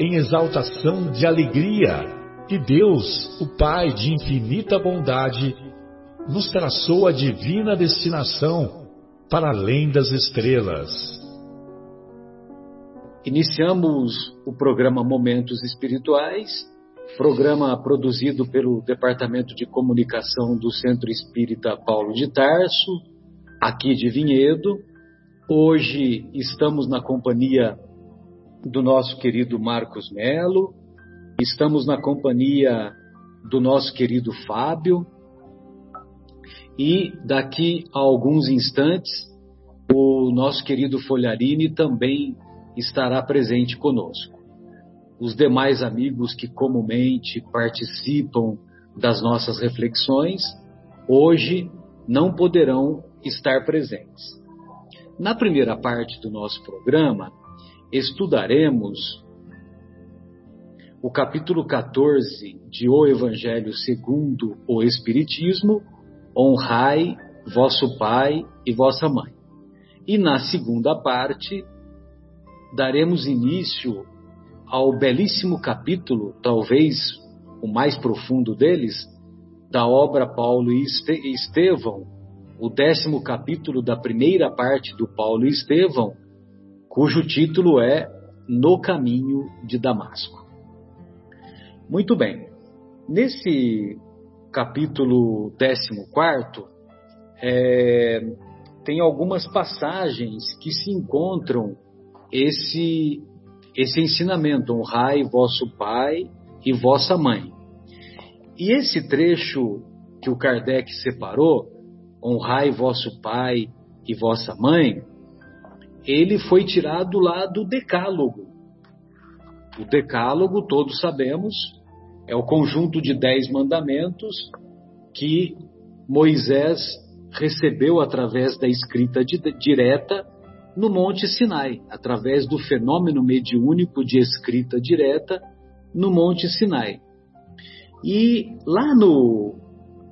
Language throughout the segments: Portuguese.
em exaltação de alegria que Deus, o Pai de infinita bondade, nos traçou a divina destinação para além das estrelas. Iniciamos o programa Momentos Espirituais, programa produzido pelo Departamento de Comunicação do Centro Espírita Paulo de Tarso, aqui de Vinhedo. Hoje estamos na companhia do nosso querido Marcos Melo, estamos na companhia do nosso querido Fábio, e daqui a alguns instantes o nosso querido Folharini também estará presente conosco. Os demais amigos que comumente participam das nossas reflexões, hoje não poderão estar presentes. Na primeira parte do nosso programa, estudaremos o capítulo 14 de O Evangelho segundo o Espiritismo, honrai vosso pai e vossa mãe. E na segunda parte, daremos início ao belíssimo capítulo, talvez o mais profundo deles, da obra Paulo e Estevão, o décimo capítulo da primeira parte do Paulo e Estevão, cujo título é No Caminho de Damasco. Muito bem, nesse capítulo 14, é, tem algumas passagens que se encontram esse, esse ensinamento: honrai vosso pai e vossa mãe. E esse trecho que o Kardec separou, honrai vosso pai e vossa mãe, ele foi tirado lá do Decálogo. O Decálogo, todos sabemos, é o conjunto de dez mandamentos que Moisés recebeu através da escrita direta no Monte Sinai, através do fenômeno mediúnico de escrita direta no Monte Sinai. E lá no,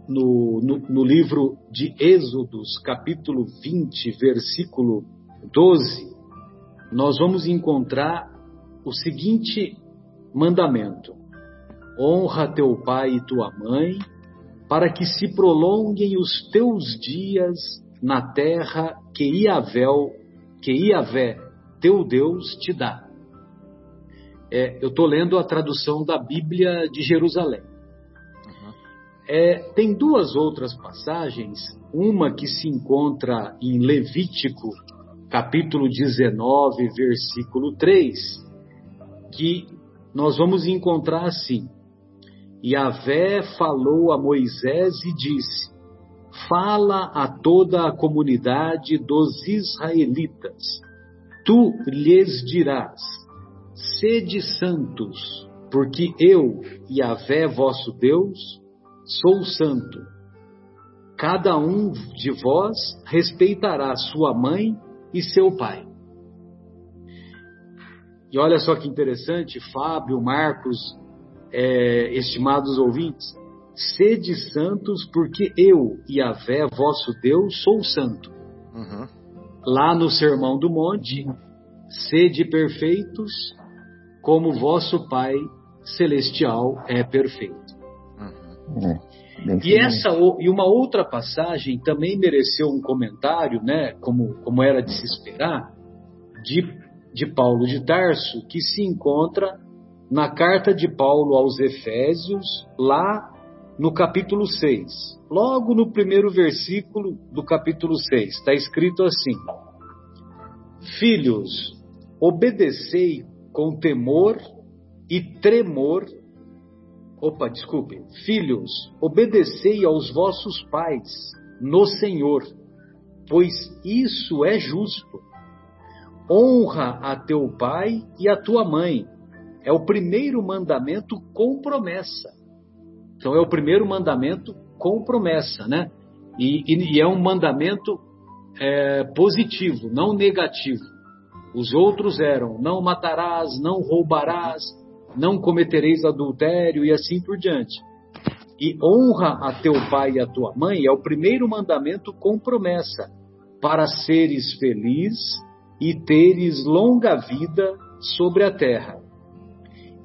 no, no, no livro de Êxodos, capítulo 20, versículo 12, nós vamos encontrar o seguinte mandamento: honra teu pai e tua mãe, para que se prolonguem os teus dias na terra que Iavel, que Iavé, teu Deus, te dá. É, eu estou lendo a tradução da Bíblia de Jerusalém. É, tem duas outras passagens, uma que se encontra em Levítico capítulo 19, versículo 3, que nós vamos encontrar assim: Yahvé falou a Moisés e disse: Fala a toda a comunidade dos israelitas. Tu lhes dirás: Sede santos, porque eu, Yahvé vosso Deus, sou santo. Cada um de vós respeitará sua mãe e seu pai. E olha só que interessante, Fábio, Marcos, é, estimados ouvintes, sede santos, porque eu, Yahvé, vosso Deus, sou santo. Uhum. Lá no Sermão do Monte, sede perfeitos, como vosso Pai celestial é perfeito. Uhum. E essa e uma outra passagem também mereceu um comentário, né, como, como era de se esperar, de, de Paulo de Tarso, que se encontra na carta de Paulo aos Efésios, lá no capítulo 6. Logo no primeiro versículo do capítulo 6, está escrito assim: Filhos, obedecei com temor e tremor. Opa, desculpe. Filhos, obedecei aos vossos pais no Senhor, pois isso é justo. Honra a teu pai e a tua mãe. É o primeiro mandamento com promessa. Então é o primeiro mandamento com promessa, né? E, e, e é um mandamento é, positivo, não negativo. Os outros eram: não matarás, não roubarás, não cometereis adultério e assim por diante. E honra a teu pai e a tua mãe é o primeiro mandamento com promessa, para seres feliz e teres longa vida sobre a terra.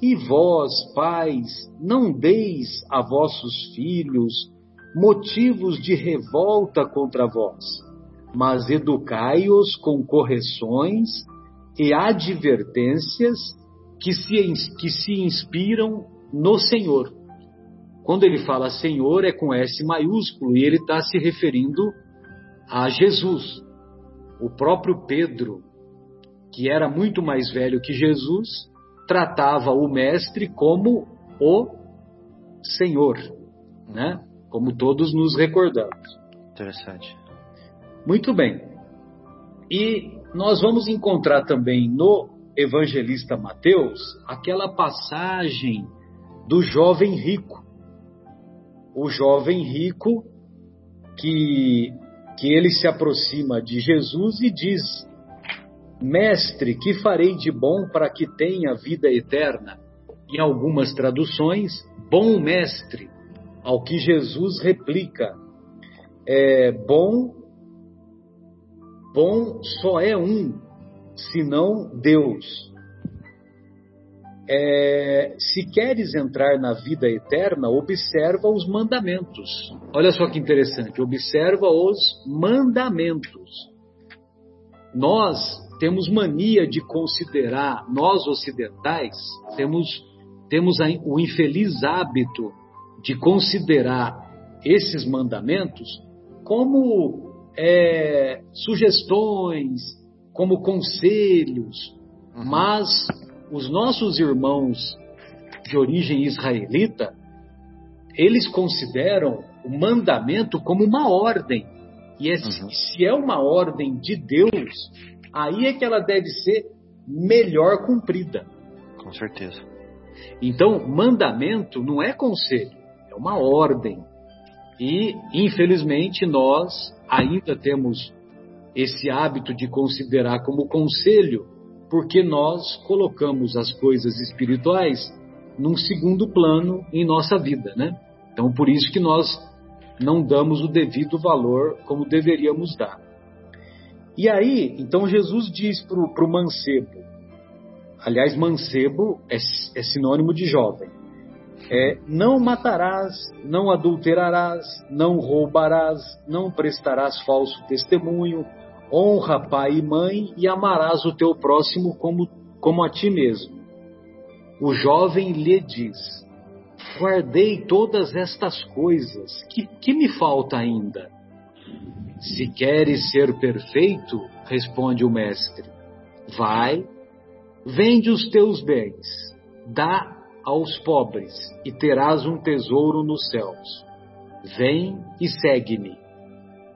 E vós, pais, não deis a vossos filhos motivos de revolta contra vós, mas educai-os com correções e advertências que se, que se inspiram no Senhor. Quando ele fala Senhor, é com S maiúsculo e ele está se referindo a Jesus. O próprio Pedro, que era muito mais velho que Jesus, tratava o Mestre como o Senhor, né? Como todos nos recordamos. Interessante. Muito bem. E nós vamos encontrar também no evangelista Mateus aquela passagem do jovem rico. O jovem rico que, que ele se aproxima de Jesus e diz: Mestre, que farei de bom para que tenha vida eterna? Em algumas traduções, bom mestre, ao que Jesus replica: é, bom Bom só é um, senão Deus. É, se queres entrar na vida eterna, observa os mandamentos. Olha só que interessante, observa os mandamentos. Nós temos mania de considerar, nós ocidentais, temos, temos o infeliz hábito de considerar esses mandamentos como é, sugestões, como conselhos, uhum. mas os nossos irmãos de origem israelita, eles consideram o mandamento como uma ordem. E é, uhum. se é uma ordem de Deus, aí é que ela deve ser melhor cumprida. Com certeza. Então, mandamento não é conselho, é uma ordem. E, infelizmente, nós ainda temos esse hábito de considerar como conselho, porque nós colocamos as coisas espirituais num segundo plano em nossa vida, né? Então, por isso que nós não damos o devido valor como deveríamos dar. E aí, então Jesus diz para o mancebo, aliás, mancebo é, é sinônimo de jovem, é, não matarás, não adulterarás, não roubarás, não prestarás falso testemunho, honra pai e mãe e amarás o teu próximo como, como a ti mesmo. O jovem lhe diz: Guardei todas estas coisas, que, que me falta ainda? Se queres ser perfeito, responde o mestre, vai, vende os teus bens, dá aos pobres, e terás um tesouro nos céus. Vem e segue-me.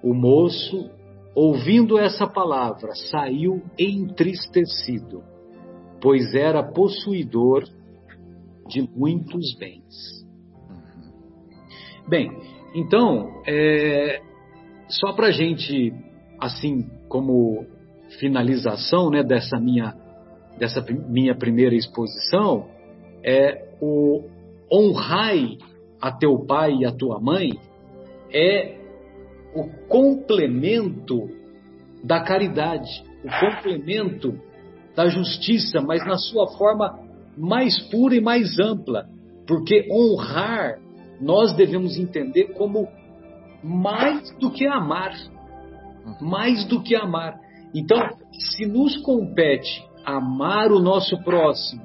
O moço, ouvindo essa palavra, saiu entristecido, pois era possuidor de muitos bens. Bem, então, é, só para a gente, assim como finalização né, dessa, minha, dessa minha primeira exposição, é o honrai a teu pai e a tua mãe é o complemento da caridade, o complemento da justiça, mas na sua forma mais pura e mais ampla, porque honrar nós devemos entender como mais do que amar, mais do que amar. Então, se nos compete amar o nosso próximo,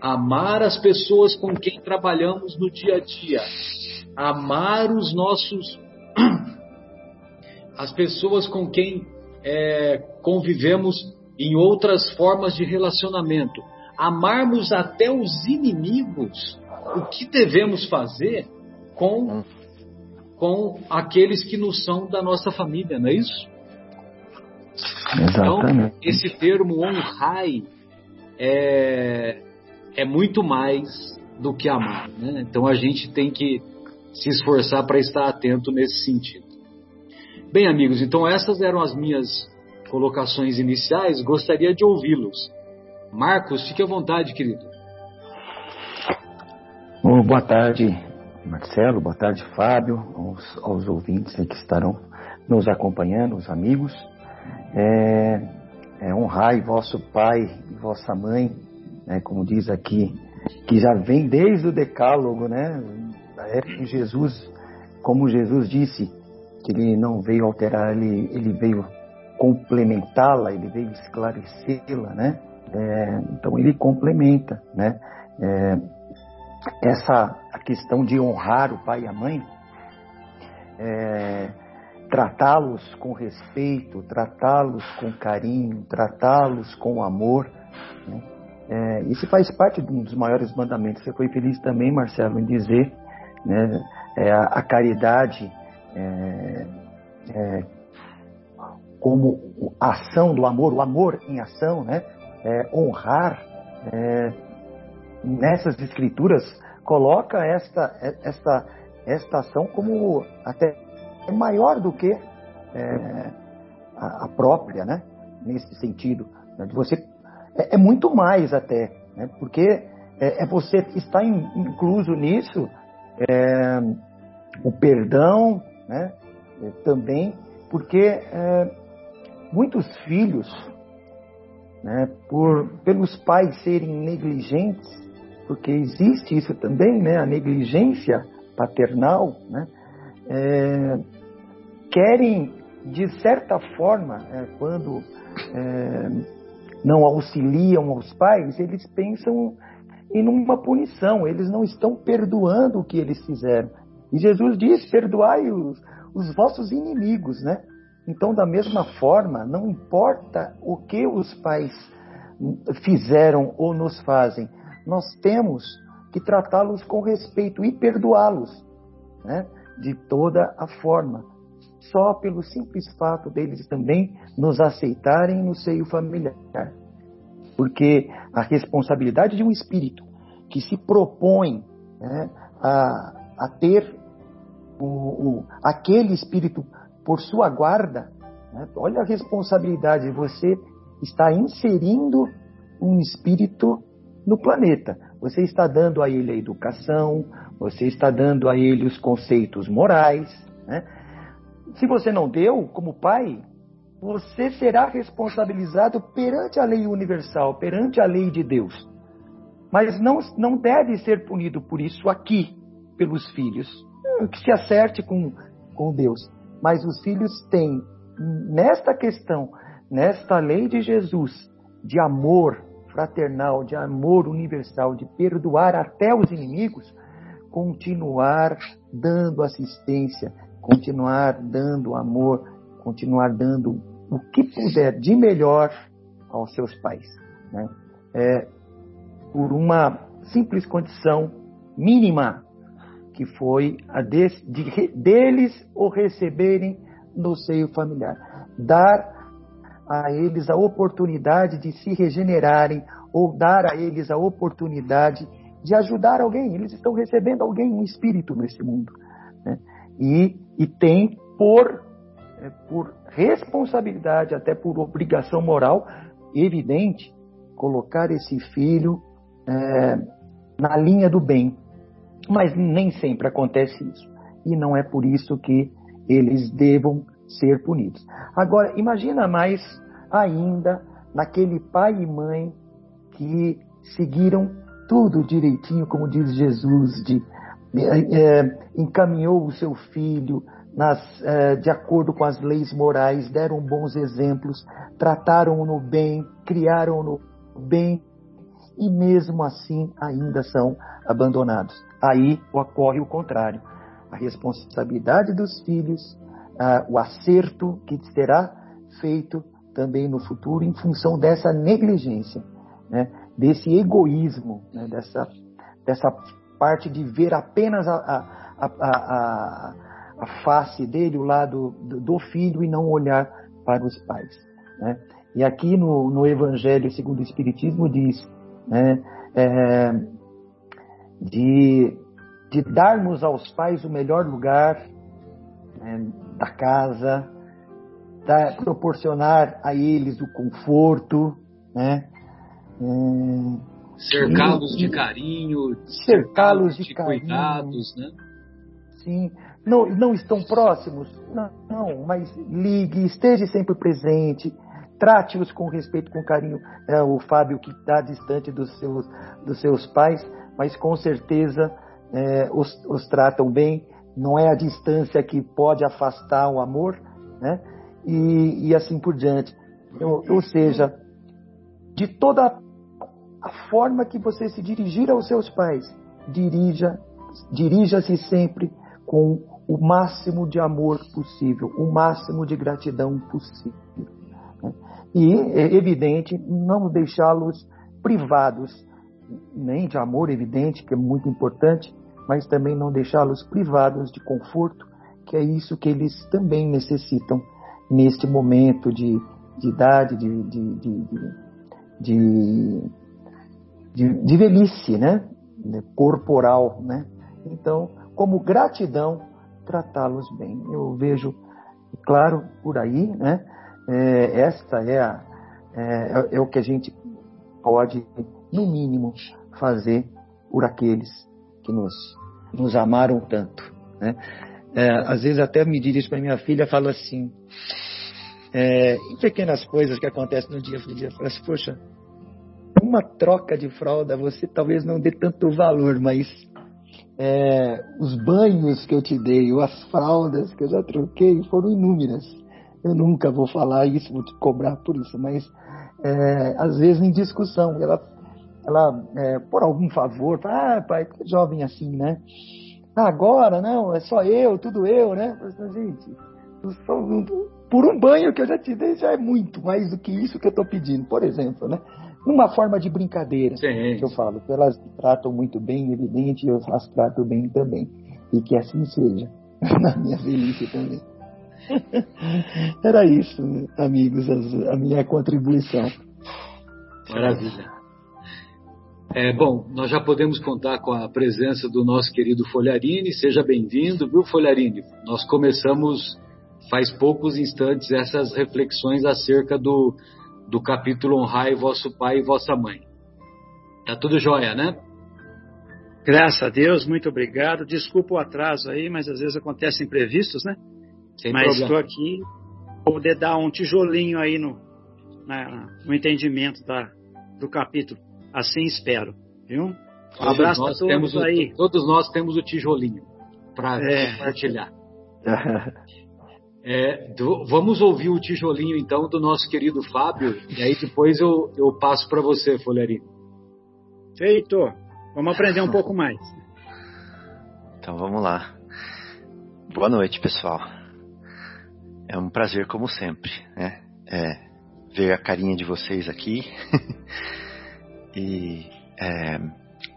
amar as pessoas com quem trabalhamos no dia a dia, amar os nossos as pessoas com quem é, convivemos em outras formas de relacionamento, amarmos até os inimigos, o que devemos fazer com com aqueles que nos são da nossa família, não é isso? Exatamente. Então, esse termo honrai é, é muito mais do que amar. Né? Então a gente tem que se esforçar para estar atento nesse sentido. Bem, amigos, então essas eram as minhas colocações iniciais. Gostaria de ouvi-los. Marcos, fique à vontade, querido. Boa tarde, Marcelo. Boa tarde, Fábio, aos, aos ouvintes que estarão nos acompanhando, os amigos. É, é honrai vosso pai e vossa mãe, né, como diz aqui, que já vem desde o decálogo, né? É Jesus, como Jesus disse, que ele não veio alterar, ele, ele veio complementá-la, ele veio esclarecê-la, né? É, então ele complementa, né? É, essa a questão de honrar o pai e a mãe, é, tratá-los com respeito, tratá-los com carinho, tratá-los com amor. Né? É, isso faz parte de um dos maiores mandamentos. Você foi feliz também, Marcelo, em dizer né, é, a, a, caridade é, é como ação do amor, o amor em ação, né? É, honrar é, nessas escrituras coloca esta, esta, esta ação como até maior do que é, a, a, própria, né? Nesse sentido, né? você é, muito mais até, né? Porque é, você está in, incluso nisso é, o perdão, né? É, também, porque muitos filhos, né? Por pelos pais serem negligentes porque existe isso também, né, a negligência paternal, né, é, querem, de certa forma, é, quando é, não auxiliam aos pais, eles pensam em uma punição, eles não estão perdoando o que eles fizeram. E Jesus diz: perdoai os, os vossos inimigos, né? Então, da mesma forma, não importa o que os pais fizeram ou nos fazem, nós temos que tratá-los com respeito e perdoá-los, né? De toda a forma, só pelo simples fato deles também nos aceitarem no seio familiar. Porque a responsabilidade de um espírito que se propõe né, a, a ter o, o, aquele espírito por sua guarda, né, olha a responsabilidade, você está inserindo um espírito no planeta. Você está dando a ele a educação, você está dando a ele os conceitos morais. Né? Se você não deu, como pai, você será responsabilizado perante a lei universal, perante a lei de Deus. Mas não, não deve ser punido por isso aqui, pelos filhos. Que se acerte com, com Deus. Mas os filhos têm, nesta questão, nesta lei de Jesus, de amor, fraternal, de amor universal, de perdoar até os inimigos, continuar dando assistência, continuar dando amor, continuar dando o que puder de melhor aos seus pais. Né? É, por uma simples condição mínima, que foi a de, de, deles o receberem no seio familiar. Dar a eles a oportunidade de se regenerarem ou dar a eles a oportunidade de ajudar alguém. Eles estão recebendo alguém, um espírito nesse mundo. Né? E, e tem por, é, por responsabilidade, até por obrigação moral evidente, colocar esse filho é, na linha do bem. Mas nem sempre acontece isso. E não é por isso que eles devam ser punidos. Agora, imagina mais ainda naquele pai e mãe que seguiram tudo direitinho, como diz Jesus, de, é, encaminhou o seu filho nas, é, de acordo com as leis morais, deram bons exemplos, trataram-no bem, criaram-no bem e mesmo assim ainda são abandonados. Aí ocorre o contrário. A responsabilidade dos filhos, o acerto que será feito também no futuro em função dessa negligência, né? desse egoísmo, né? dessa, dessa parte de ver apenas a, a, a, a face dele, o lado do, do, filho e não olhar para os pais. Né? E aqui no, no Evangelho segundo o Espiritismo diz né, é, de, de darmos aos pais o melhor lugar né, da casa, da, proporcionar a eles o conforto, né? É, cercá-los de carinho, cercá-los de, de carinho, cuidados, né? Sim, não, não estão próximos? Não, não, mas ligue, esteja sempre presente, trate-os com respeito, com carinho. É, o Fábio que está distante dos seus, dos seus pais, mas com certeza é, os, os tratam bem. Não é a distância que pode afastar o amor, né? E, e assim por diante. Ou, ou seja, de toda a forma que você se dirigir aos seus pais, dirija, dirija-se sempre com o máximo de amor possível, o máximo de gratidão possível. Né? E, é evidente, não deixá-los privados nem de amor, evidente, que é muito importante, mas também não deixá-los privados de conforto, que é isso que eles também necessitam neste momento de, de idade, de, de, de, de, velhice, né? corporal, né? Então, como gratidão, tratá-los bem. Eu vejo, claro, por aí, né? É, esta é, a, é, é o que a gente pode, no mínimo, fazer por aqueles que nos, nos amaram tanto. Né? É, às vezes até me dirijo para minha filha, falo assim, é, em pequenas coisas que acontecem no dia a dia, falo assim, poxa, uma troca de fralda você talvez não dê tanto valor, mas é, os banhos que eu te dei, ou as fraldas que eu já troquei, foram inúmeras. Eu nunca vou falar isso, vou te cobrar por isso, mas é, às vezes em discussão, ela, ela é, por algum favor, fala, ah, pai, que jovem assim, né? Ah, agora, não, é só eu, tudo eu, né? Assim, gente, por um banho que eu já te dei já é muito mais do que isso que eu estou pedindo, por exemplo, né? numa forma de brincadeira, Sim. que eu falo, que elas tratam muito bem, evidente, eu as trato bem também. E que assim seja, na minha velhice também. Era isso, amigos, a minha contribuição. Maravilha. É, bom, nós já podemos contar com a presença do nosso querido Folharini. Seja bem-vindo, viu, Folharini? Nós começamos faz poucos instantes essas reflexões acerca do, do capítulo Honrai vosso pai e vossa mãe. Tá tudo jóia, né? Graças a Deus, muito obrigado. Desculpa o atraso aí, mas às vezes acontecem imprevistos, né? Sem mas estou aqui poder dar um tijolinho aí no, na, no entendimento da, do capítulo. Assim espero, viu? Um todos abraço a todos aí. O, todos nós temos o tijolinho para é. compartilhar. É, do, vamos ouvir o tijolinho então do nosso querido Fábio e aí depois eu, eu passo para você, Folharinho. Feito. Vamos aprender um pouco mais. Então vamos lá. Boa noite, pessoal. É um prazer como sempre, né? É, ver a carinha de vocês aqui e é,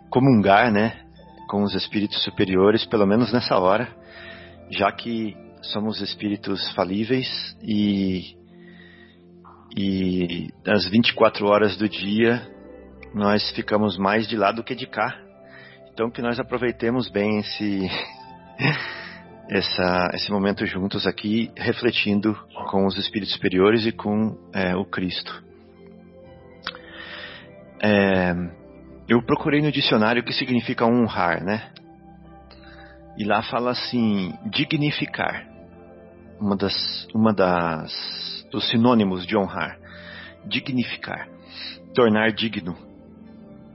comungar, né, com os espíritos superiores, pelo menos nessa hora, já que somos espíritos falíveis e e das 24 horas do dia nós ficamos mais de lá do que de cá. Então que nós aproveitemos bem esse essa, esse momento juntos aqui, refletindo com os espíritos superiores e com é, o Cristo. É, eu procurei no dicionário o que significa honrar, né? E lá fala assim, dignificar. Uma das, uma das, dos sinônimos de honrar. Dignificar. Tornar digno.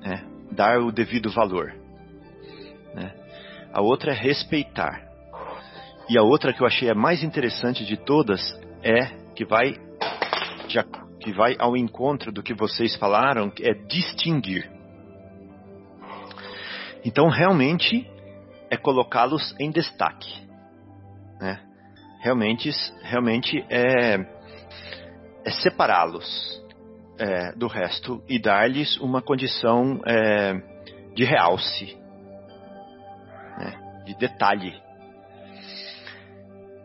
Né? Dar o devido valor. Né? A outra é respeitar. E a outra que eu achei a mais interessante de todas é que vai, que vai ao encontro do que vocês falaram, é distinguir. Então, realmente, é colocá-los em destaque. Né? Realmente, realmente é, é separá-los é, do resto e dar-lhes uma condição é, de realce, né? de detalhe.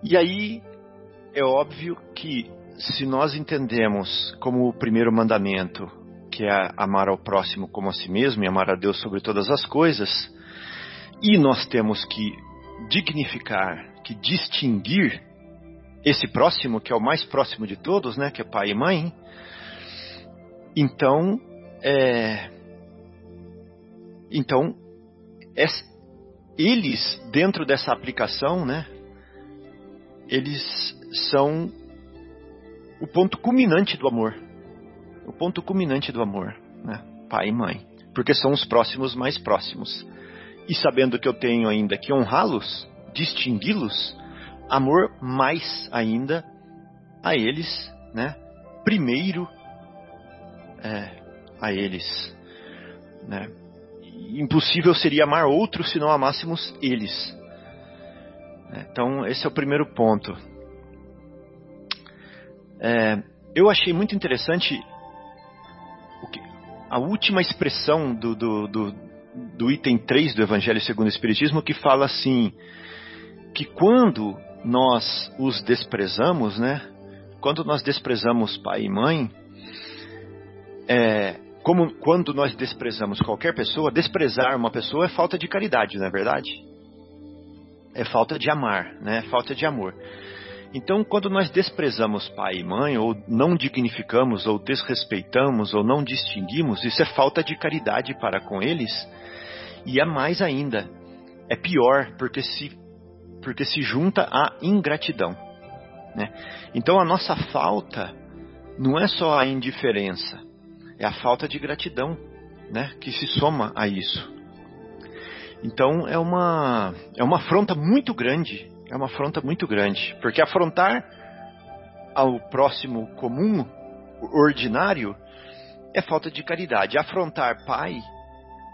E aí é óbvio que se nós entendemos como o primeiro mandamento, que é amar ao próximo como a si mesmo e amar a Deus sobre todas as coisas, e nós temos que dignificar, que distinguir esse próximo, que é o mais próximo de todos, né, que é pai e mãe, então, é, então, é, eles, dentro dessa aplicação, né, eles são o ponto culminante do amor. O ponto culminante do amor, né? Pai e mãe. Porque são os próximos mais próximos. E sabendo que eu tenho ainda que honrá-los, distingui-los, amor mais ainda a eles, né? Primeiro é, a eles, né? Impossível seria amar outros se não amássemos eles. Então, esse é o primeiro ponto. É, eu achei muito interessante que, a última expressão do, do, do, do item 3 do Evangelho segundo o Espiritismo, que fala assim: que quando nós os desprezamos, né? Quando nós desprezamos pai e mãe, é, como quando nós desprezamos qualquer pessoa, desprezar uma pessoa é falta de caridade, não é verdade? É falta de amar, né? É falta de amor. Então, quando nós desprezamos pai e mãe, ou não dignificamos, ou desrespeitamos, ou não distinguimos, isso é falta de caridade para com eles. E é mais ainda, é pior, porque se, porque se junta à ingratidão. Né? Então, a nossa falta não é só a indiferença, é a falta de gratidão né, que se soma a isso. Então, é uma, é uma afronta muito grande é uma afronta muito grande, porque afrontar ao próximo comum, ordinário, é falta de caridade. Afrontar pai,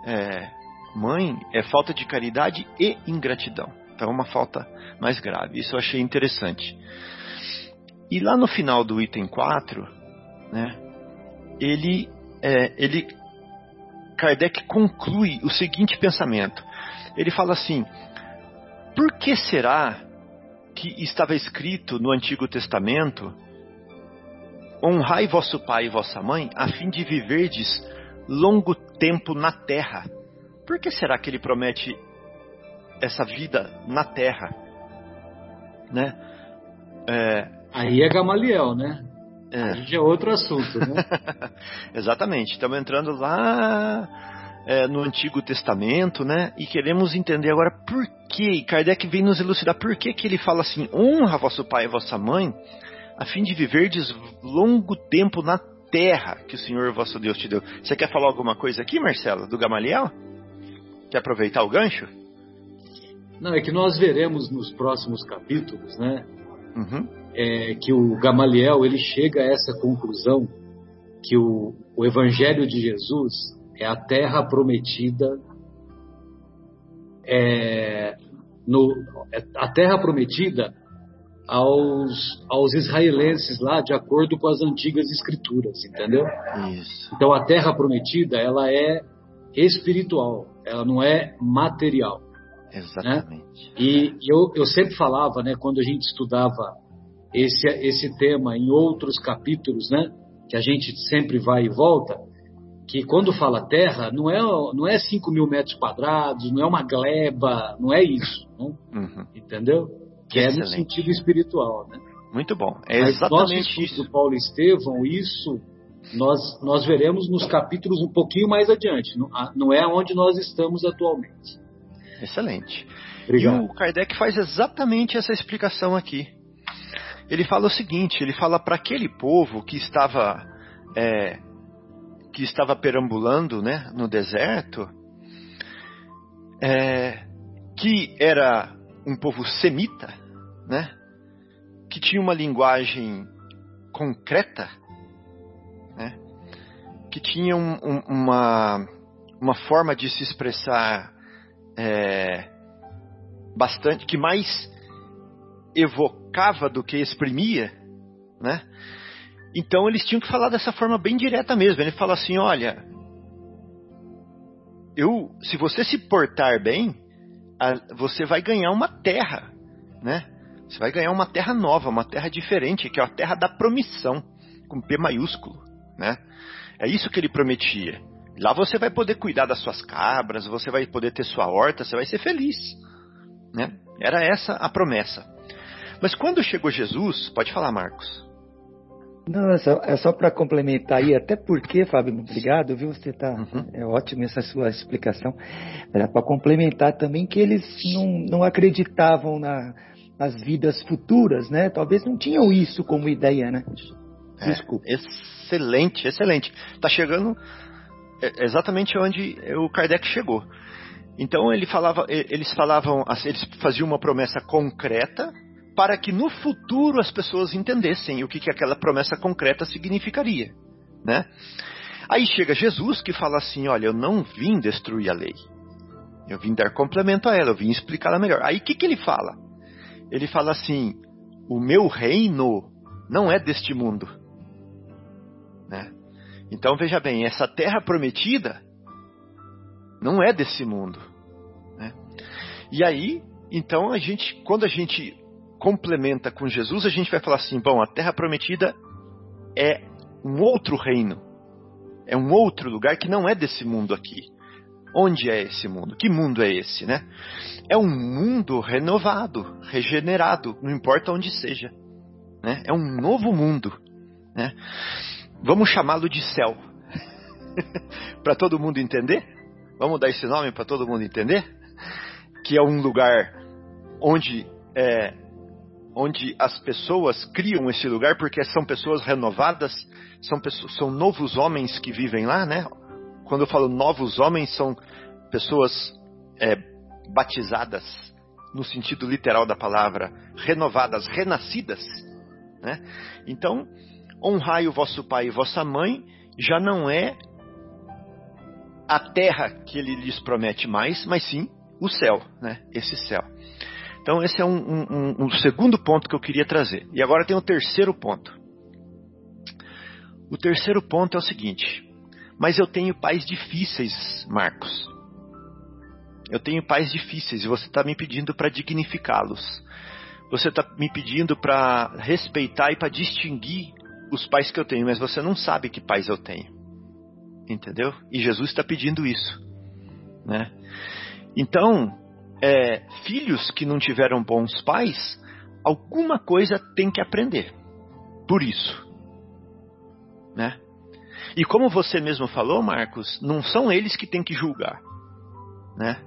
é, mãe, é falta de caridade e ingratidão. Então é uma falta mais grave. Isso eu achei interessante. E lá no final do item 4, né, ele, é, ele, Kardec conclui o seguinte pensamento. Ele fala assim: por que será que estava escrito no Antigo Testamento: Honrai vosso pai e vossa mãe, a fim de viverdes longo tempo na terra? Por que será que ele promete essa vida na terra? Né? É... Aí é Gamaliel, né? É. Aí já é outro assunto, né? Exatamente. Estamos entrando lá é, no Antigo Testamento, né? E queremos entender agora por que, Kardec vem nos elucidar por que, que ele fala assim: honra vosso pai e vossa mãe, a fim de viverdes longo tempo na terra que o Senhor vosso Deus te deu. Você quer falar alguma coisa aqui, Marcelo, do Gamaliel? Quer aproveitar o gancho? Não, é que nós veremos nos próximos capítulos, né? Uhum. É, que o Gamaliel ele chega a essa conclusão que o, o Evangelho de Jesus é a terra prometida, é, no, é a terra prometida aos, aos israelenses lá, de acordo com as antigas escrituras, entendeu? Isso. Então a terra prometida, ela é espiritual, ela não é material. Né? Exatamente. Né? E eu, eu sempre falava, né, quando a gente estudava esse, esse tema em outros capítulos, né, que a gente sempre vai e volta, que quando fala terra, não é, não é 5 mil metros quadrados, não é uma gleba, não é isso. Né? Uhum. Entendeu? Que é no sentido espiritual. Né? Muito bom. É Mas exatamente isso. do Paulo Estevão, isso nós, nós veremos nos capítulos um pouquinho mais adiante. Não, não é onde nós estamos atualmente. Excelente. Obrigado. E o Kardec faz exatamente essa explicação aqui. Ele fala o seguinte: ele fala para aquele povo que estava é, que estava perambulando né, no deserto, é, que era um povo semita, né, que tinha uma linguagem concreta, né, que tinha um, um, uma, uma forma de se expressar é, bastante, que mais evocava do que exprimia, né? Então eles tinham que falar dessa forma bem direta mesmo. Ele fala assim, olha, eu, se você se portar bem, a, você vai ganhar uma terra, né? Você vai ganhar uma terra nova, uma terra diferente, que é a terra da promissão, com P maiúsculo, né? É isso que ele prometia. Lá você vai poder cuidar das suas cabras, você vai poder ter sua horta, você vai ser feliz, né? Era essa a promessa. Mas quando chegou Jesus, pode falar, Marcos. Não, é só, é só para complementar aí, até porque, Fábio, obrigado, viu? Você tá, uhum. é ótimo essa sua explicação. Era para complementar também que eles não, não acreditavam na, nas vidas futuras, né? Talvez não tinham isso como ideia, né? É, Desculpa. É, excelente, excelente. Tá chegando exatamente onde o Kardec chegou. Então ele falava, eles falavam, eles faziam uma promessa concreta para que no futuro as pessoas entendessem o que, que aquela promessa concreta significaria, né? Aí chega Jesus que fala assim, olha, eu não vim destruir a lei, eu vim dar complemento a ela, eu vim explicá-la melhor. Aí o que, que ele fala? Ele fala assim, o meu reino não é deste mundo, né? Então veja bem, essa terra prometida não é desse mundo, né? E aí, então a gente, quando a gente complementa com Jesus, a gente vai falar assim: bom, a terra prometida é um outro reino, é um outro lugar que não é desse mundo aqui. Onde é esse mundo? Que mundo é esse, né? É um mundo renovado, regenerado, não importa onde seja. Né? É um novo mundo. Né? Vamos chamá-lo de céu. para todo mundo entender? Vamos dar esse nome para todo mundo entender? Que é um lugar onde é, onde as pessoas criam esse lugar porque são pessoas renovadas, são, pessoas, são novos homens que vivem lá, né? Quando eu falo novos homens, são pessoas é, batizadas no sentido literal da palavra, renovadas, renascidas, né? Então, honrai o vosso pai e vossa mãe já não é a terra que ele lhes promete mais, mas sim o céu, né? Esse céu. Então, esse é um, um, um, segundo ponto que eu queria trazer. E agora tem o terceiro ponto. O terceiro ponto é o seguinte: mas eu tenho pais difíceis, Marcos. Eu tenho pais difíceis e você está me pedindo para dignificá-los. Você está me pedindo para respeitar e para distinguir os pais que eu tenho, mas você não sabe que pais eu tenho. Entendeu? E Jesus está pedindo isso. Né? Então, é, filhos que não tiveram bons pais, alguma coisa tem que aprender. Por isso. Né? E como você mesmo falou, Marcos, não são eles que têm que julgar. Né?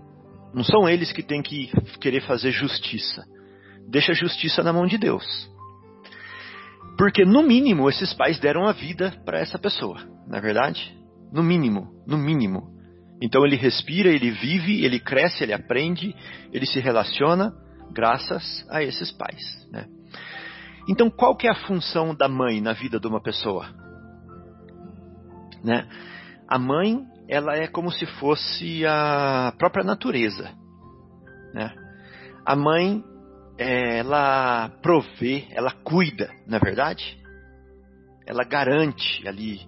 Não são eles que têm que querer fazer justiça. Deixa a justiça na mão de Deus. Porque, no mínimo, esses pais deram a vida para essa pessoa. Não é verdade? No mínimo, no mínimo. Então ele respira, ele vive, ele cresce, ele aprende, ele se relaciona graças a esses pais. Né? Então qual que é a função da mãe na vida de uma pessoa? Né? A mãe ela é como se fosse a própria natureza. Né? A mãe ela provê, ela cuida, não é verdade? Ela garante ali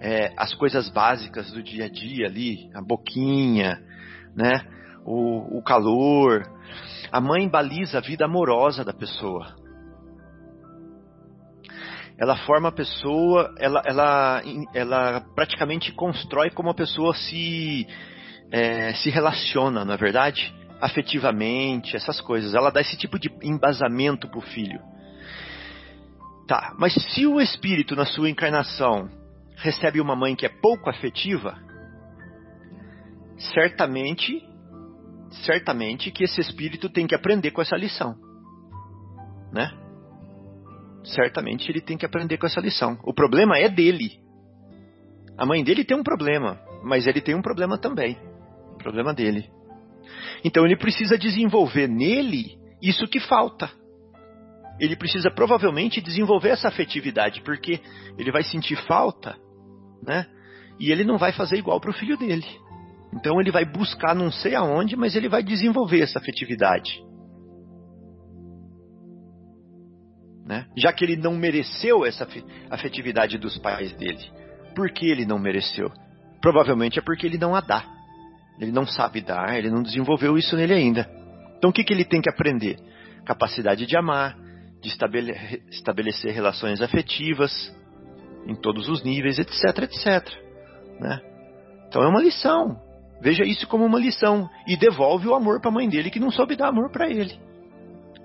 é, as coisas básicas do dia a dia ali, a boquinha, né? O, o calor. A mãe baliza a vida amorosa da pessoa. Ela forma a pessoa, ela, ela, ela praticamente constrói como a pessoa se, é, se relaciona, não é verdade? Afetivamente, essas coisas. Ela dá esse tipo de embasamento para o filho. Tá, mas se o espírito na sua encarnação recebe uma mãe que é pouco afetiva, certamente, certamente que esse espírito tem que aprender com essa lição, né? Certamente ele tem que aprender com essa lição. O problema é dele. A mãe dele tem um problema, mas ele tem um problema também. problema dele. Então ele precisa desenvolver nele isso que falta ele precisa provavelmente desenvolver essa afetividade, porque ele vai sentir falta, né? E ele não vai fazer igual para o filho dele, Então ele vai buscar não sei aonde, mas ele vai desenvolver essa afetividade. Né? Já que ele não mereceu essa afetividade dos pais dele. Por que ele não mereceu? Provavelmente é porque ele não a dá. Ele não sabe dar, ele não desenvolveu isso nele ainda. Então o que, que ele tem que aprender? Capacidade de amar, de estabelecer relações afetivas em todos os níveis, etc, etc. Né? Então é uma lição. Veja isso como uma lição e devolve o amor para a mãe dele que não soube dar amor para ele.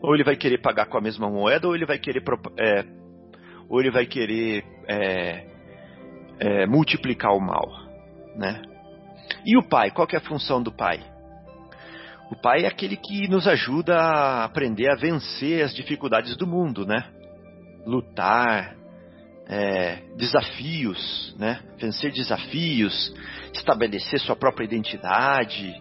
Ou ele vai querer pagar com a mesma moeda, ou ele vai querer, é, ou ele vai querer é, é, multiplicar o mal, né? E o pai? Qual é a função do pai? O pai é aquele que nos ajuda a aprender a vencer as dificuldades do mundo, né? Lutar, é, desafios, né? Vencer desafios, estabelecer sua própria identidade,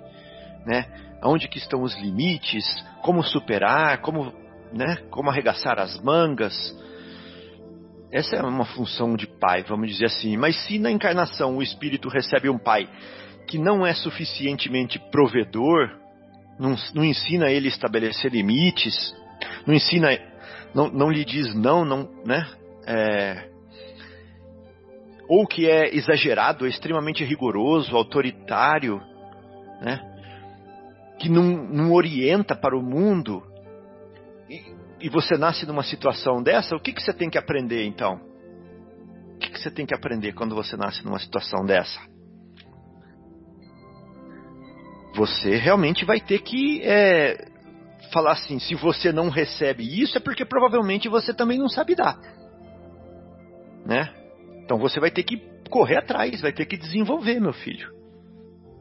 né? Onde que estão os limites? Como superar? Como, né? Como arregaçar as mangas? Essa é uma função de pai, vamos dizer assim. Mas se na encarnação o espírito recebe um pai que não é suficientemente provedor, não, não ensina ele a estabelecer limites, não ensina, não, não lhe diz não, não, né? É, ou que é exagerado, é extremamente rigoroso, autoritário, né? que não, não orienta para o mundo, e, e, você nasce numa situação dessa, o que, que você tem que aprender então? O que, que você tem que aprender quando você nasce numa situação dessa? você realmente vai ter que é, falar assim: se você não recebe isso, é porque provavelmente você também não sabe dar. Né? Então você vai ter que correr atrás, vai ter que desenvolver, meu filho.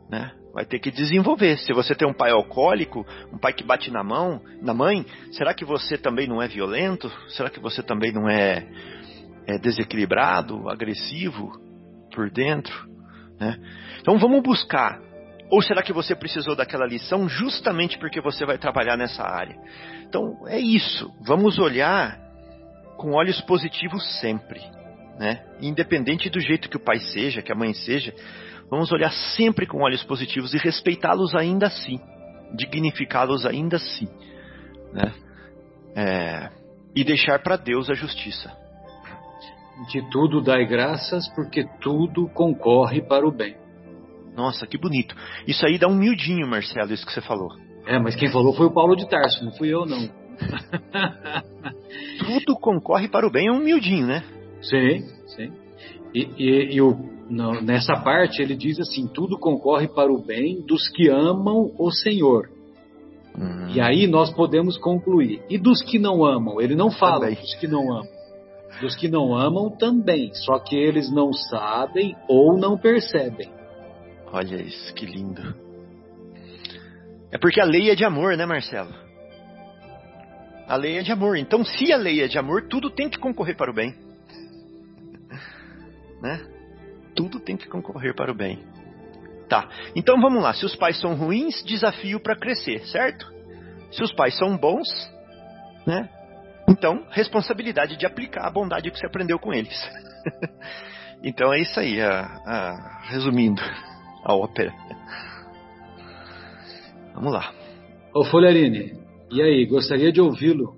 Né? Vai ter que desenvolver. Se você tem um pai alcoólico, um pai que bate na mão, na mãe, será que você também não é violento? Será que você também não é, é desequilibrado, agressivo por dentro? Né? Então vamos buscar ou será que você precisou daquela lição justamente porque você vai trabalhar nessa área? Então é isso. Vamos olhar com olhos positivos sempre, né? Independente do jeito que o pai seja, que a mãe seja, vamos olhar sempre com olhos positivos e respeitá-los ainda assim, dignificá-los ainda assim, né? É, e deixar para Deus a justiça. De tudo dai graças, porque tudo concorre para o bem. Nossa, que bonito. Isso aí dá um miudinho, Marcelo, isso que você falou. É, mas quem falou foi o Paulo de Tarso, não fui eu, não. Tudo concorre para o bem, é um miudinho, né? Sim, sim. E, e, e o, não, nessa parte ele diz assim: tudo concorre para o bem dos que amam o Senhor. Hum. E aí nós podemos concluir. E dos que não amam? Ele não fala também. dos que não amam. Dos que não amam também, só que eles não sabem ou não percebem. Olha isso, que lindo. É porque a lei é de amor, né, Marcelo? A lei é de amor. Então, se a lei é de amor, tudo tem que concorrer para o bem. Né? Tudo tem que concorrer para o bem. Tá. Então vamos lá. Se os pais são ruins, desafio para crescer, certo? Se os pais são bons, né? Então, responsabilidade de aplicar a bondade que você aprendeu com eles. então é isso aí, a, a, resumindo a ópera. Vamos lá. Ô Folharini, e aí, gostaria de ouvi-lo.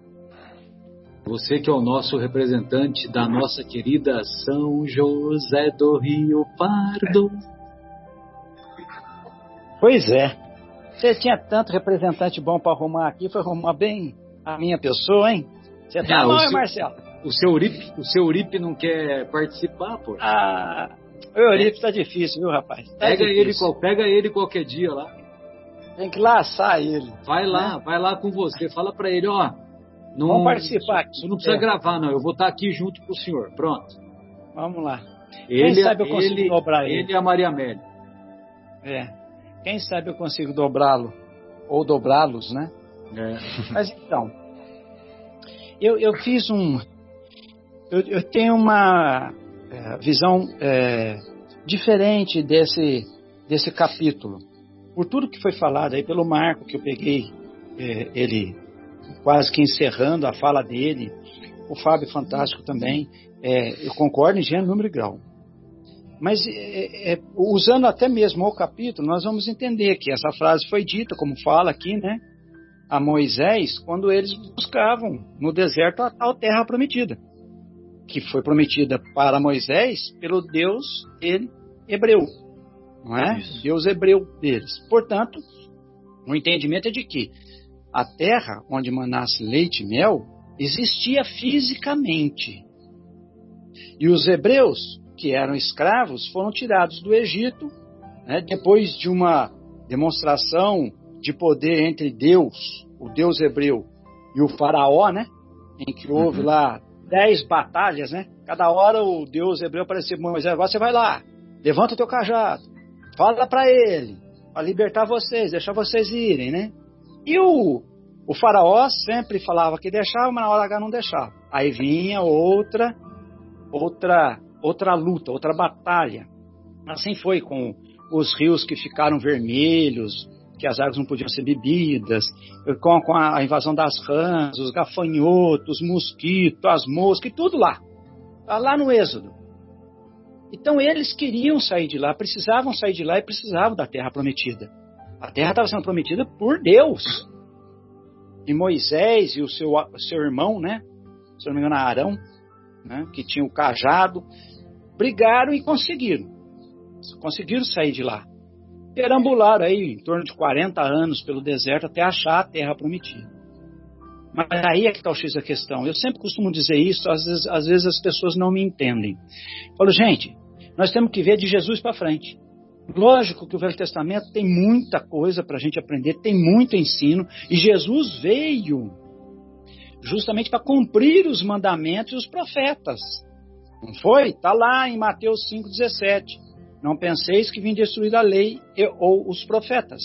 Você que é o nosso representante da nossa querida São José do Rio Pardo. Pois é. Você tinha tanto representante bom para arrumar aqui, foi arrumar bem a minha pessoa, hein? Você tá é, mal, hein, Marcelo? O seu Uripe, o seu Uripe não quer participar, pô. Ah, o Euripides tá difícil, viu, rapaz? Tá pega, difícil. ele, pega ele qualquer dia lá. Tem que laçar ele. Vai lá, né? vai lá com você. Fala para ele, ó. Não, Vamos participar aqui. Você não precisa é. gravar, não. Eu vou estar aqui junto com o senhor. Pronto. Vamos lá. Ele, Quem sabe eu consigo ele, dobrar ele. Ele e a Maria Amélia. É. Quem sabe eu consigo dobrá-lo. Ou dobrá-los, né? É. Mas então. Eu, eu fiz um. Eu, eu tenho uma é, visão é, diferente desse, desse capítulo. Por tudo que foi falado aí pelo Marco, que eu peguei é, ele quase que encerrando a fala dele, o Fábio Fantástico também, é, eu concordo em gênero, número e grau. Mas é, é, usando até mesmo o capítulo, nós vamos entender que essa frase foi dita, como fala aqui, né, a Moisés, quando eles buscavam no deserto a tal terra prometida, que foi prometida para Moisés pelo Deus ele, hebreu, não é? Isso. Deus hebreu deles. Portanto, o entendimento é de que a terra onde manasse leite e mel existia fisicamente. E os hebreus, que eram escravos, foram tirados do Egito, né, depois de uma demonstração de poder entre Deus, o Deus hebreu, e o faraó, né, em que houve uhum. lá dez batalhas, né? Cada hora o Deus hebreu aparecia para Moisés, agora você vai lá, levanta o teu cajado, fala para ele, para libertar vocês, deixar vocês irem, né? E o, o faraó sempre falava que deixava, mas na hora H não deixava. Aí vinha outra, outra, outra luta, outra batalha. Assim foi com os rios que ficaram vermelhos, que as águas não podiam ser bebidas, com, com a invasão das rãs, os gafanhotos, os mosquitos, as moscas, e tudo lá. Tá lá no Êxodo. Então eles queriam sair de lá, precisavam sair de lá e precisavam da terra prometida. A terra estava sendo prometida por Deus. E Moisés e o seu, seu irmão, né? Se não me engano, Arão, né? que tinha o cajado, brigaram e conseguiram. Conseguiram sair de lá. Perambularam aí em torno de 40 anos pelo deserto até achar a terra prometida. Mas aí é que está o X da questão. Eu sempre costumo dizer isso, às vezes, às vezes as pessoas não me entendem. Eu falo, gente, nós temos que ver de Jesus para frente. Lógico que o Velho Testamento tem muita coisa para a gente aprender, tem muito ensino, e Jesus veio justamente para cumprir os mandamentos e os profetas. Não foi? Está lá em Mateus 5,17. Não penseis que vim destruir a lei ou os profetas.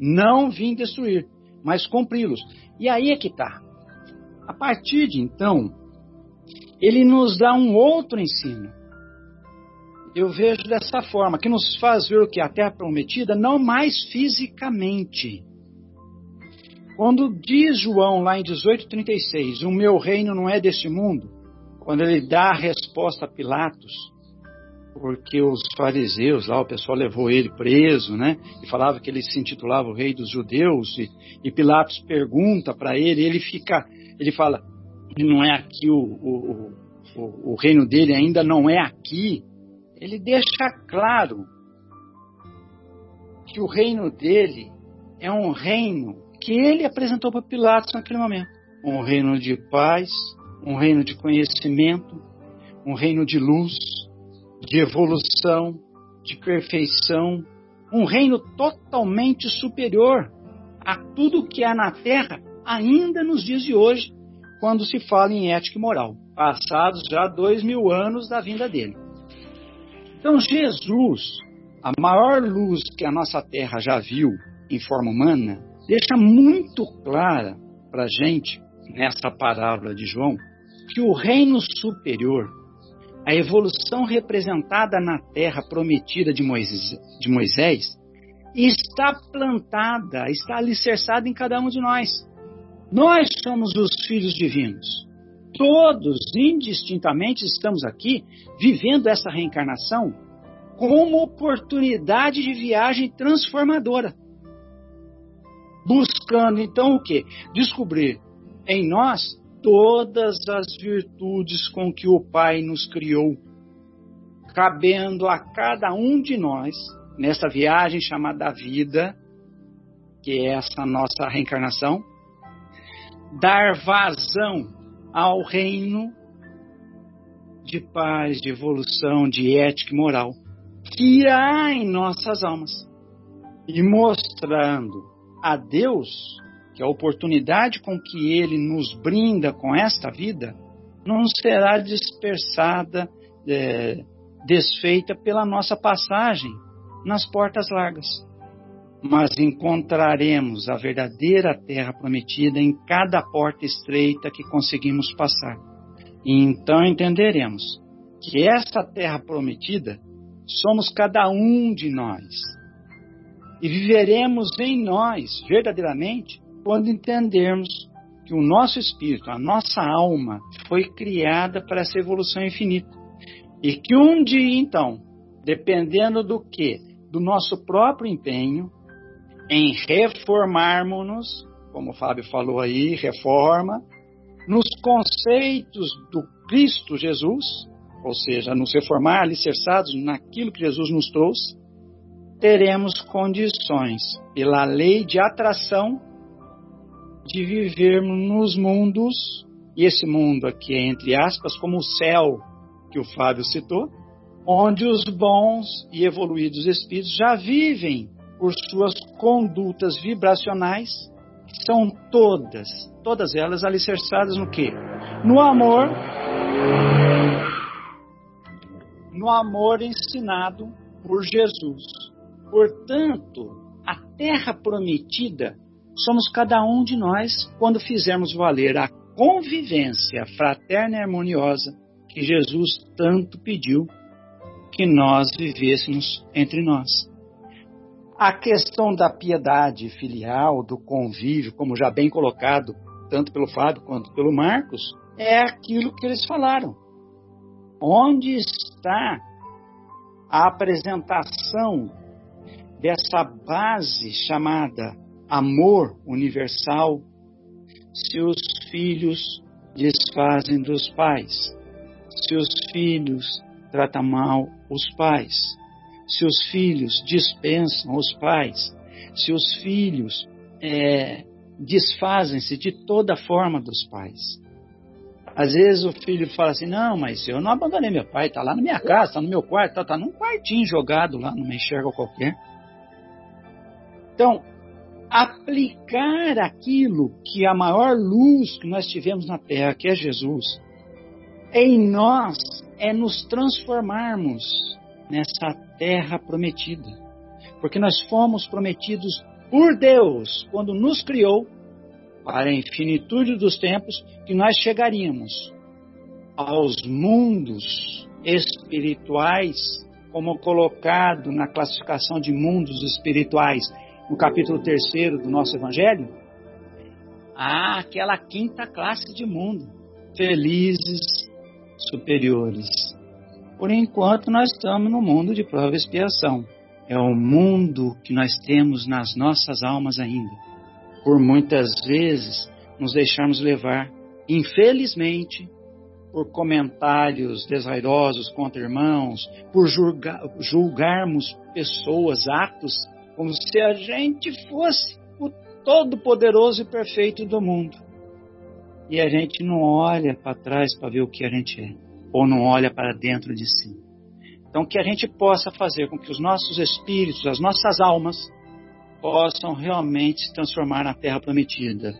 Não vim destruir, mas cumpri-los. E aí é que está. A partir de então, ele nos dá um outro ensino. Eu vejo dessa forma, que nos faz ver o que? A terra prometida, não mais fisicamente. Quando diz João lá em 18,36, o meu reino não é deste mundo, quando ele dá a resposta a Pilatos, porque os fariseus lá, o pessoal levou ele preso, né? E falava que ele se intitulava o rei dos judeus. E, e Pilatos pergunta para ele, ele fica, ele fala, não é aqui o, o, o, o reino dele ainda não é aqui. Ele deixa claro que o reino dele é um reino que ele apresentou para Pilatos naquele momento. Um reino de paz, um reino de conhecimento, um reino de luz, de evolução, de perfeição, um reino totalmente superior a tudo que há na Terra, ainda nos dias de hoje, quando se fala em ética e moral, passados já dois mil anos da vinda dele. Então, Jesus, a maior luz que a nossa Terra já viu em forma humana, deixa muito clara para a gente, nessa parábola de João, que o reino superior a evolução representada na terra prometida de Moisés, de Moisés está plantada, está alicerçada em cada um de nós. Nós somos os filhos divinos. Todos, indistintamente, estamos aqui vivendo essa reencarnação como oportunidade de viagem transformadora. Buscando então o que? Descobrir em nós todas as virtudes com que o Pai nos criou, cabendo a cada um de nós, nessa viagem chamada vida, que é essa nossa reencarnação, dar vazão ao reino de paz, de evolução, de ética e moral, que há em nossas almas, e mostrando a Deus que a oportunidade com que ele nos brinda com esta vida não será dispersada, é, desfeita pela nossa passagem nas portas largas. Mas encontraremos a verdadeira terra prometida em cada porta estreita que conseguimos passar. E então entenderemos que essa terra prometida somos cada um de nós. E viveremos em nós, verdadeiramente, quando entendermos que o nosso espírito, a nossa alma, foi criada para essa evolução infinita. E que um dia, então, dependendo do que? Do nosso próprio empenho em reformarmos-nos, como o Fábio falou aí, reforma, nos conceitos do Cristo Jesus, ou seja, nos reformar alicerçados naquilo que Jesus nos trouxe, teremos condições, pela lei de atração, de vivermos nos mundos, e esse mundo aqui é entre aspas, como o céu que o Fábio citou, onde os bons e evoluídos espíritos já vivem por suas condutas vibracionais, que são todas, todas elas alicerçadas no quê? No amor, no amor ensinado por Jesus. Portanto, a terra prometida somos cada um de nós quando fizermos valer a convivência fraterna e harmoniosa que Jesus tanto pediu que nós vivêssemos entre nós. A questão da piedade filial, do convívio, como já bem colocado, tanto pelo Fábio quanto pelo Marcos, é aquilo que eles falaram. Onde está a apresentação dessa base chamada amor universal se os filhos desfazem dos pais, se os filhos tratam mal os pais, se os filhos dispensam os pais, se os filhos é, desfazem-se de toda forma dos pais. Às vezes o filho fala assim: Não, mas eu não abandonei meu pai, está lá na minha casa, está no meu quarto, está tá num quartinho jogado lá, numa enxerga qualquer. Então, aplicar aquilo que a maior luz que nós tivemos na terra, que é Jesus, em nós é nos transformarmos nessa terra prometida. Porque nós fomos prometidos por Deus quando nos criou para a infinitude dos tempos que nós chegaríamos aos mundos espirituais, como colocado na classificação de mundos espirituais no capítulo 3 do nosso Evangelho, há aquela quinta classe de mundo, felizes superiores. Por enquanto, nós estamos no mundo de prova e expiação. É o mundo que nós temos nas nossas almas ainda. Por muitas vezes nos deixarmos levar, infelizmente, por comentários desairosos contra irmãos, por julgar, julgarmos pessoas, atos como se a gente fosse o todo-poderoso e perfeito do mundo. E a gente não olha para trás para ver o que a gente é, ou não olha para dentro de si. Então, que a gente possa fazer com que os nossos espíritos, as nossas almas, possam realmente se transformar na terra prometida.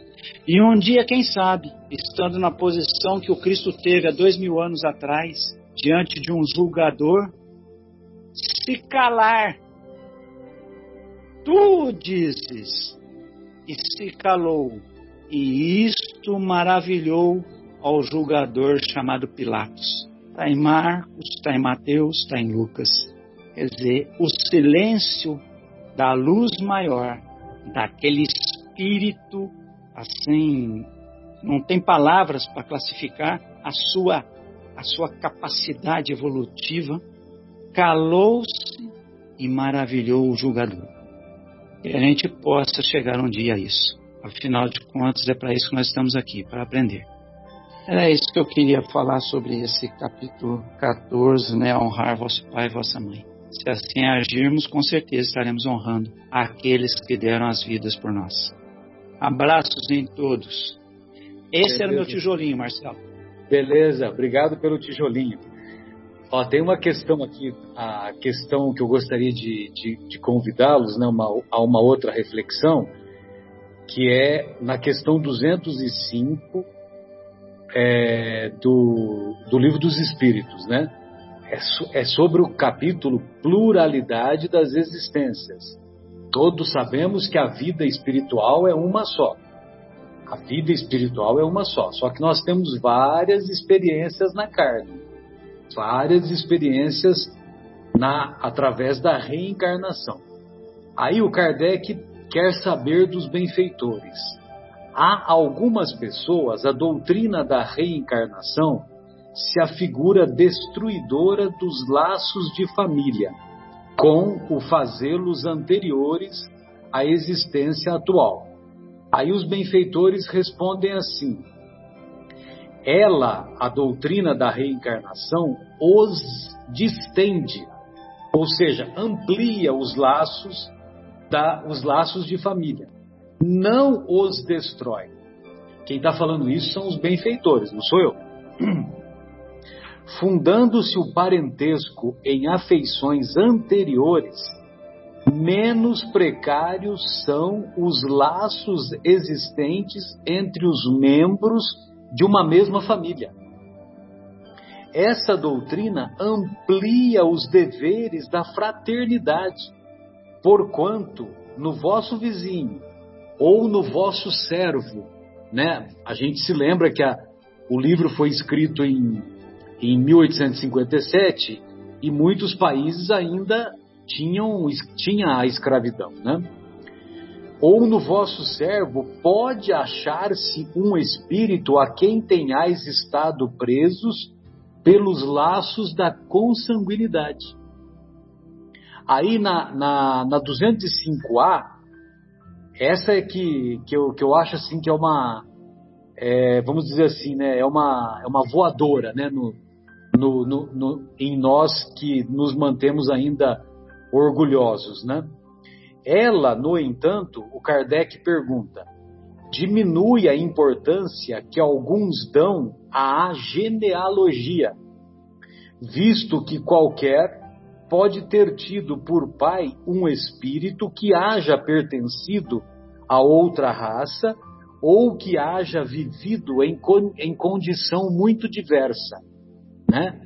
E um dia, quem sabe, estando na posição que o Cristo teve há dois mil anos atrás, diante de um julgador, se calar tu dizes, e se calou, e isto maravilhou ao julgador chamado Pilatos. Está em Marcos, está em Mateus, está em Lucas. Quer dizer, o silêncio da luz maior, daquele espírito, assim, não tem palavras para classificar a sua, a sua capacidade evolutiva, calou-se e maravilhou o julgador e a gente possa chegar um dia a isso. Afinal de contas, é para isso que nós estamos aqui, para aprender. Era isso que eu queria falar sobre esse capítulo 14, né? Honrar vosso pai e vossa mãe. Se assim agirmos, com certeza estaremos honrando aqueles que deram as vidas por nós. Abraços em todos. Esse Beleza. era o meu tijolinho, Marcelo. Beleza, obrigado pelo tijolinho. Ó, tem uma questão aqui, a questão que eu gostaria de, de, de convidá-los né, uma, a uma outra reflexão, que é na questão 205 é, do, do Livro dos Espíritos, né? É, é sobre o capítulo Pluralidade das Existências. Todos sabemos que a vida espiritual é uma só. A vida espiritual é uma só, só que nós temos várias experiências na carne várias experiências na através da reencarnação. Aí o Kardec quer saber dos benfeitores. Há algumas pessoas, a doutrina da reencarnação se a figura destruidora dos laços de família, com o fazê-los anteriores à existência atual. Aí os benfeitores respondem assim: ela, a doutrina da reencarnação, os distende, ou seja, amplia os laços da, os laços de família, não os destrói. Quem está falando isso são os benfeitores, não sou eu. Fundando-se o parentesco em afeições anteriores, menos precários são os laços existentes entre os membros de uma mesma família. Essa doutrina amplia os deveres da fraternidade, porquanto no vosso vizinho ou no vosso servo, né? A gente se lembra que a, o livro foi escrito em, em 1857 e muitos países ainda tinham tinha a escravidão, né? Ou no vosso servo pode achar-se um espírito a quem tenhais estado presos pelos laços da consanguinidade. Aí na, na, na 205A, essa é que, que, eu, que eu acho assim que é uma, é, vamos dizer assim, né, é uma, é uma voadora né, no, no, no, no, em nós que nos mantemos ainda orgulhosos. Né? Ela, no entanto, o Kardec pergunta, diminui a importância que alguns dão à genealogia, visto que qualquer pode ter tido por pai um espírito que haja pertencido a outra raça ou que haja vivido em, em condição muito diversa, né?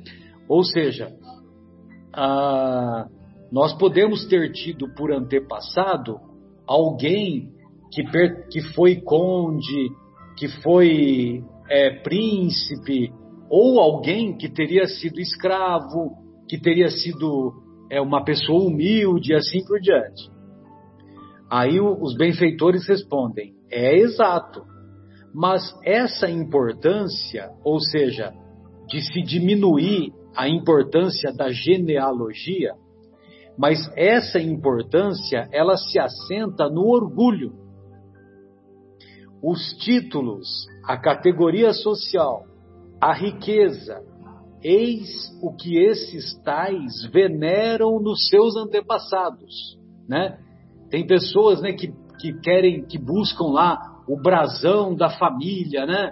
Ou seja, nós podemos ter tido por antepassado alguém que, per, que foi conde, que foi é, príncipe, ou alguém que teria sido escravo, que teria sido é, uma pessoa humilde e assim por diante. Aí os benfeitores respondem: é exato, mas essa importância, ou seja, de se diminuir a importância da genealogia, mas essa importância ela se assenta no orgulho os títulos, a categoria social, a riqueza, eis o que esses tais veneram nos seus antepassados, né? Tem pessoas, né, que, que querem, que buscam lá o brasão da família, né?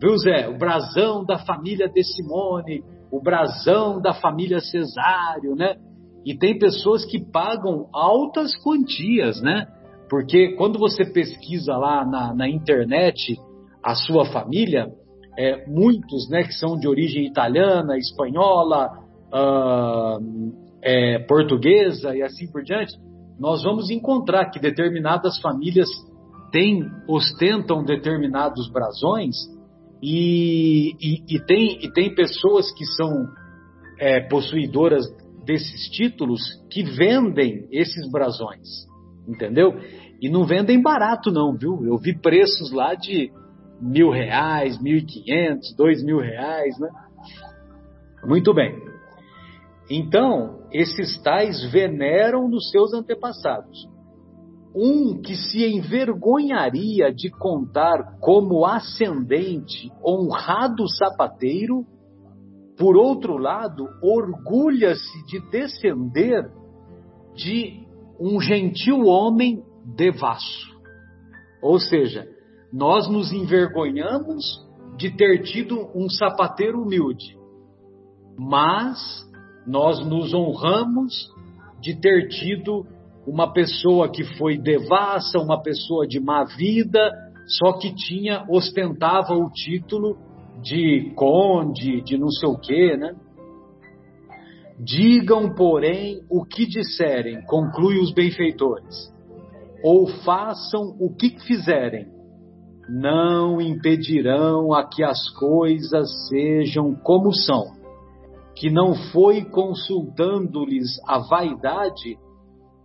Viu, Zé? O brasão da família de Simone, o brasão da família Cesário, né? E tem pessoas que pagam altas quantias, né? Porque quando você pesquisa lá na, na internet a sua família, é, muitos né, que são de origem italiana, espanhola, uh, é, portuguesa e assim por diante, nós vamos encontrar que determinadas famílias têm, ostentam determinados brasões e, e, e, tem, e tem pessoas que são é, possuidoras desses títulos que vendem esses brasões, entendeu? E não vendem barato, não, viu? Eu vi preços lá de mil reais, mil e quinhentos, dois mil reais, né? Muito bem. Então, esses tais veneram nos seus antepassados. Um que se envergonharia de contar como ascendente honrado sapateiro, por outro lado, orgulha-se de descender de um gentil homem devasso. Ou seja, nós nos envergonhamos de ter tido um sapateiro humilde, mas nós nos honramos de ter tido uma pessoa que foi devassa, uma pessoa de má vida, só que tinha ostentava o título de conde, de não sei o quê, né? Digam, porém, o que disserem, conclui os benfeitores ou façam o que fizerem, não impedirão a que as coisas sejam como são, que não foi consultando-lhes a vaidade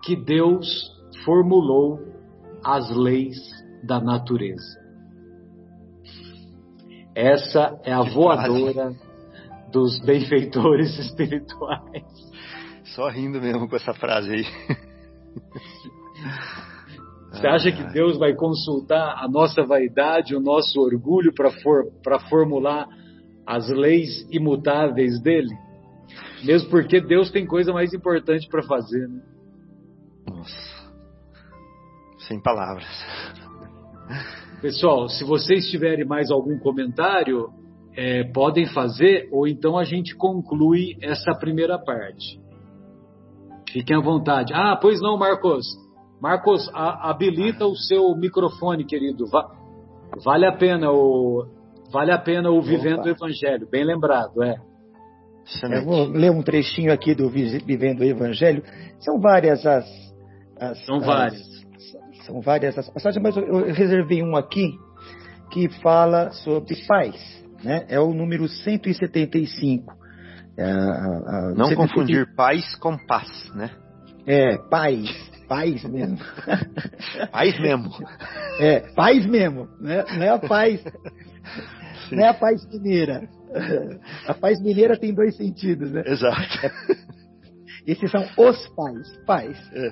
que Deus formulou as leis da natureza. Essa é a voadora dos benfeitores espirituais. Só rindo mesmo com essa frase aí. Você acha que Deus vai consultar a nossa vaidade, o nosso orgulho para for, formular as leis imutáveis dele? Mesmo porque Deus tem coisa mais importante para fazer, né? Nossa. Sem palavras. Pessoal, se vocês tiverem mais algum comentário, é, podem fazer, ou então a gente conclui essa primeira parte. Fiquem à vontade. Ah, pois não, Marcos. Marcos, a, habilita o seu microfone, querido. Va, vale a pena o vale a pena o Vivendo Opa. o Evangelho. Bem lembrado, é. Eu vou ler um trechinho aqui do Vivendo o Evangelho. São várias as, as são as, várias são várias as passagens, mas eu, reservei um aqui que fala sobre paz. Né? É o número 175. É, a, a, Não 175. confundir paz com paz, né? É, paz. Paz mesmo. paz mesmo. É, paz mesmo. Né? Não é a paz. Sim. Não é a paz mineira. A paz mineira tem dois sentidos, né? Exato. É, esses são os pais. Pais. É,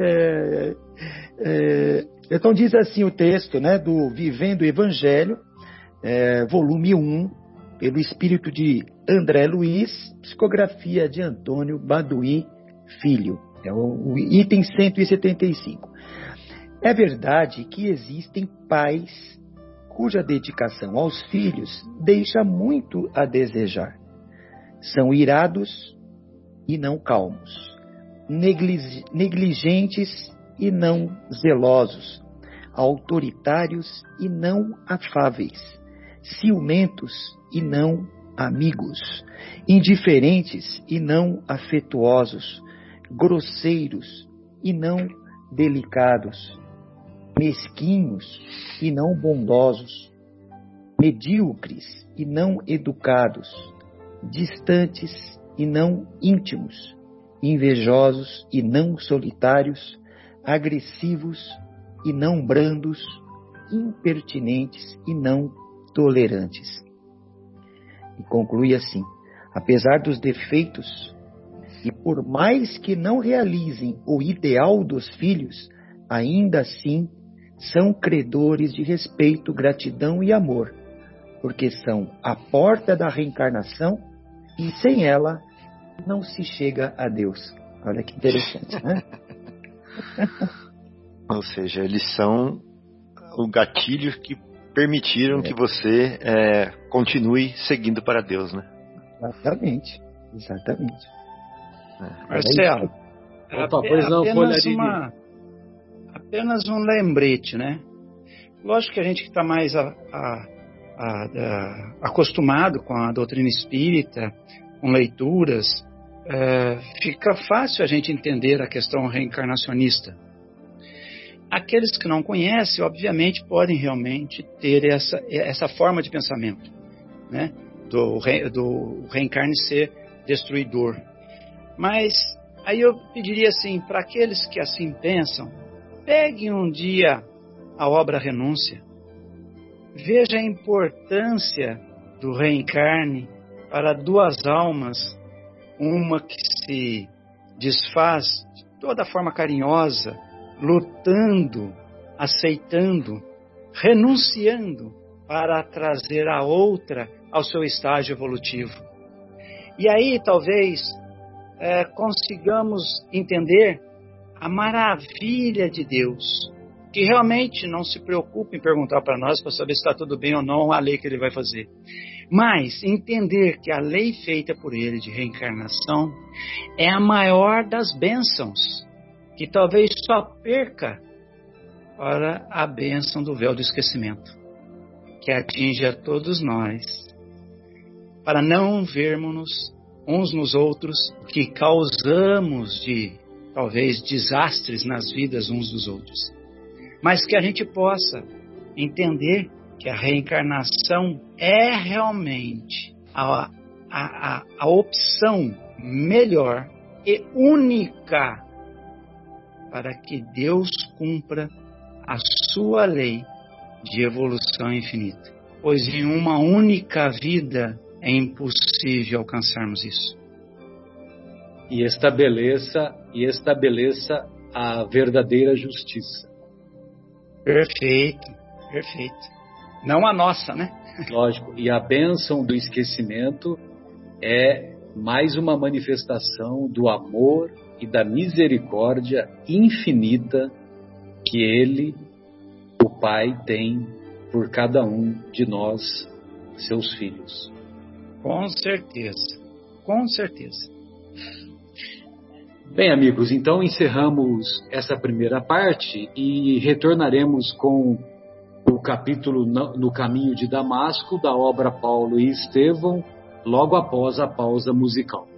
é, é, então diz assim o texto né, do Vivendo o Evangelho, é, volume 1, pelo espírito de André Luiz, psicografia de Antônio Baduí Filho. É o, o item 175. É verdade que existem pais cuja dedicação aos filhos deixa muito a desejar. São irados e não calmos, negligentes e não zelosos, autoritários e não afáveis, ciumentos e não amigos, indiferentes e não afetuosos, grosseiros e não delicados, mesquinhos e não bondosos, medíocres e não educados, distantes e não íntimos, invejosos e não solitários, agressivos e não brandos, impertinentes e não tolerantes. E conclui assim: apesar dos defeitos, e por mais que não realizem o ideal dos filhos, ainda assim são credores de respeito, gratidão e amor, porque são a porta da reencarnação e sem ela não se chega a Deus. Olha que interessante, né? Ou seja, eles são o gatilho que permitiram é. que você é, continue seguindo para Deus, né? Exatamente, exatamente. É. Marcelo, Opa, pois não, apenas, uma, apenas um lembrete, né? Lógico que a gente que está mais a, a, a, acostumado com a doutrina espírita, com leituras, é, fica fácil a gente entender a questão reencarnacionista. Aqueles que não conhecem, obviamente, podem realmente ter essa, essa forma de pensamento, né? do, re, do reencarne ser destruidor. Mas aí eu pediria assim, para aqueles que assim pensam, peguem um dia a obra Renúncia, veja a importância do reencarne para duas almas uma que se desfaz de toda forma carinhosa, lutando, aceitando, renunciando para trazer a outra ao seu estágio evolutivo. E aí talvez é, consigamos entender a maravilha de Deus, que realmente não se preocupa em perguntar para nós para saber se está tudo bem ou não a lei que ele vai fazer. Mas entender que a lei feita por ele de reencarnação é a maior das bênçãos, que talvez só perca para a bênção do véu do esquecimento, que atinge a todos nós, para não vermos uns nos outros que causamos de talvez desastres nas vidas uns dos outros, mas que a gente possa entender que a reencarnação é realmente a, a, a, opção melhor e única para que Deus cumpra a sua lei de evolução infinita. Pois em uma única vida é impossível alcançarmos isso. E estabeleça e estabeleça a verdadeira justiça. Perfeito, perfeito. Não a nossa, né? Lógico. E a bênção do esquecimento é mais uma manifestação do amor e da misericórdia infinita que Ele, o Pai, tem por cada um de nós, seus filhos. Com certeza, com certeza. Bem, amigos, então encerramos essa primeira parte e retornaremos com o capítulo No Caminho de Damasco da obra Paulo e Estevão, logo após a pausa musical.